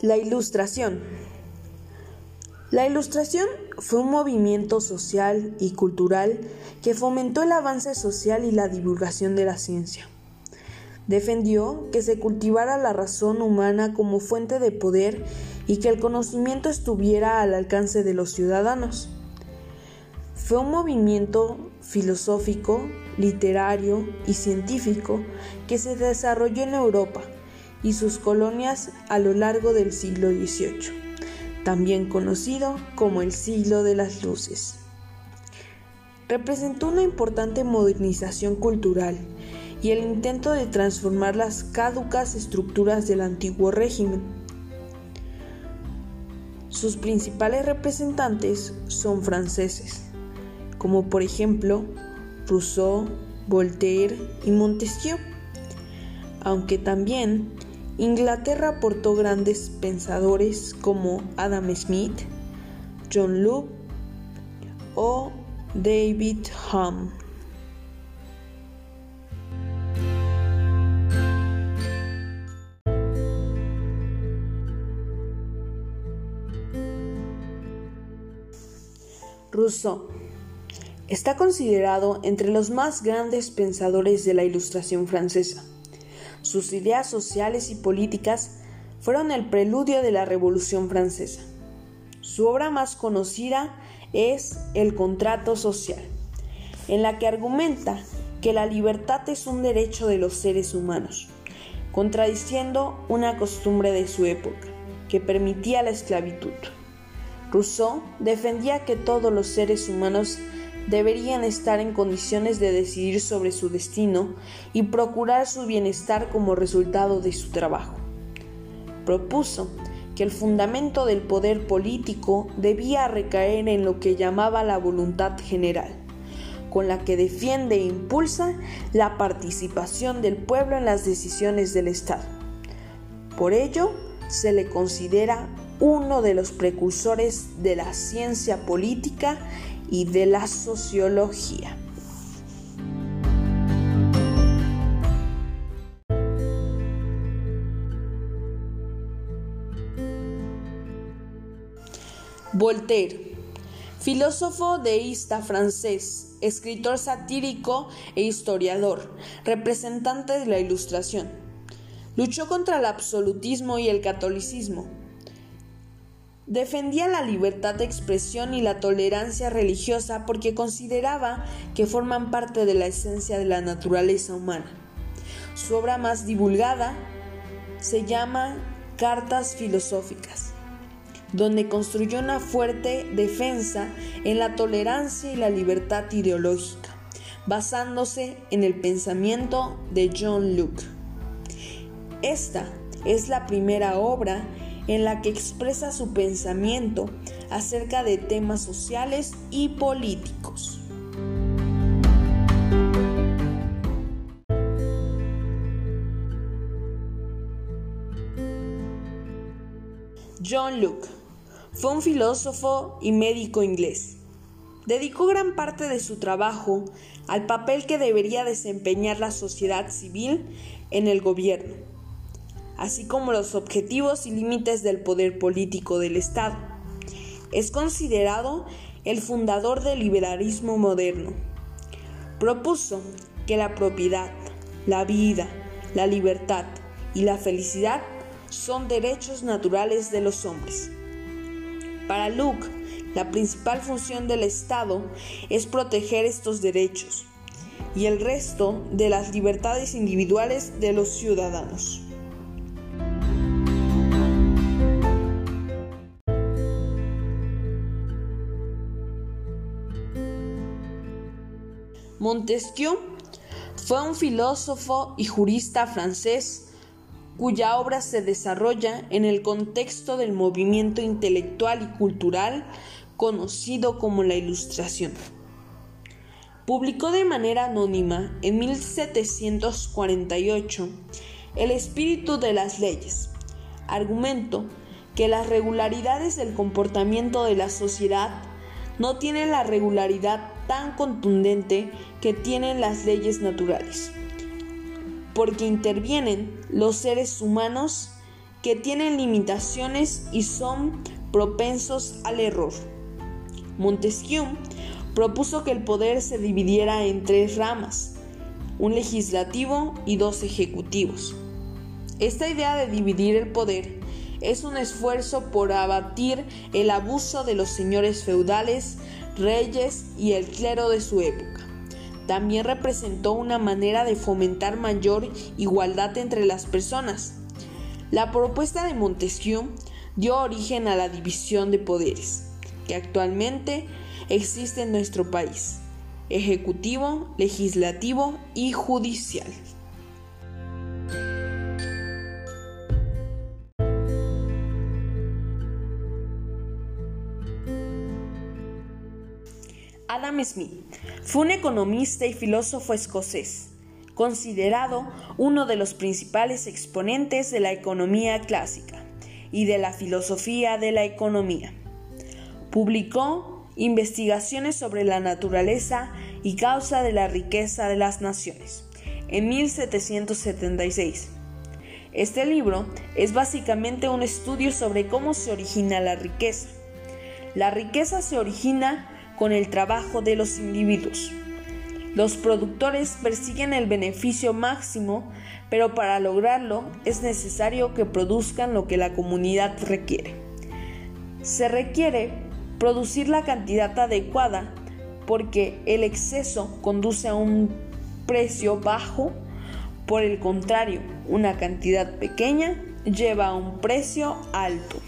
La Ilustración. La Ilustración fue un movimiento social y cultural que fomentó el avance social y la divulgación de la ciencia. Defendió que se cultivara la razón humana como fuente de poder y que el conocimiento estuviera al alcance de los ciudadanos. Fue un movimiento filosófico, literario y científico que se desarrolló en Europa y sus colonias a lo largo del siglo XVIII, también conocido como el siglo de las luces. Representó una importante modernización cultural y el intento de transformar las caducas estructuras del antiguo régimen. Sus principales representantes son franceses, como por ejemplo Rousseau, Voltaire y Montesquieu, aunque también Inglaterra aportó grandes pensadores como Adam Smith, John Locke o David Hume. Rousseau está considerado entre los más grandes pensadores de la Ilustración francesa. Sus ideas sociales y políticas fueron el preludio de la Revolución Francesa. Su obra más conocida es El Contrato Social, en la que argumenta que la libertad es un derecho de los seres humanos, contradiciendo una costumbre de su época, que permitía la esclavitud. Rousseau defendía que todos los seres humanos deberían estar en condiciones de decidir sobre su destino y procurar su bienestar como resultado de su trabajo. Propuso que el fundamento del poder político debía recaer en lo que llamaba la voluntad general, con la que defiende e impulsa la participación del pueblo en las decisiones del Estado. Por ello, se le considera uno de los precursores de la ciencia política y de la sociología. Voltaire, filósofo deísta francés, escritor satírico e historiador, representante de la Ilustración. Luchó contra el absolutismo y el catolicismo Defendía la libertad de expresión y la tolerancia religiosa porque consideraba que forman parte de la esencia de la naturaleza humana. Su obra más divulgada se llama Cartas Filosóficas, donde construyó una fuerte defensa en la tolerancia y la libertad ideológica, basándose en el pensamiento de John Locke. Esta es la primera obra en la que expresa su pensamiento acerca de temas sociales y políticos. John Locke fue un filósofo y médico inglés. Dedicó gran parte de su trabajo al papel que debería desempeñar la sociedad civil en el gobierno así como los objetivos y límites del poder político del Estado. Es considerado el fundador del liberalismo moderno. Propuso que la propiedad, la vida, la libertad y la felicidad son derechos naturales de los hombres. Para Luke, la principal función del Estado es proteger estos derechos y el resto de las libertades individuales de los ciudadanos. Montesquieu fue un filósofo y jurista francés cuya obra se desarrolla en el contexto del movimiento intelectual y cultural conocido como la Ilustración. Publicó de manera anónima en 1748 El espíritu de las leyes, argumento que las regularidades del comportamiento de la sociedad no tienen la regularidad tan contundente que tienen las leyes naturales, porque intervienen los seres humanos que tienen limitaciones y son propensos al error. Montesquieu propuso que el poder se dividiera en tres ramas, un legislativo y dos ejecutivos. Esta idea de dividir el poder es un esfuerzo por abatir el abuso de los señores feudales, reyes y el clero de su época. También representó una manera de fomentar mayor igualdad entre las personas. La propuesta de Montesquieu dio origen a la división de poderes, que actualmente existe en nuestro país, ejecutivo, legislativo y judicial. Adam Smith fue un economista y filósofo escocés, considerado uno de los principales exponentes de la economía clásica y de la filosofía de la economía. Publicó investigaciones sobre la naturaleza y causa de la riqueza de las naciones en 1776. Este libro es básicamente un estudio sobre cómo se origina la riqueza. La riqueza se origina con el trabajo de los individuos. Los productores persiguen el beneficio máximo, pero para lograrlo es necesario que produzcan lo que la comunidad requiere. Se requiere producir la cantidad adecuada porque el exceso conduce a un precio bajo, por el contrario, una cantidad pequeña lleva a un precio alto.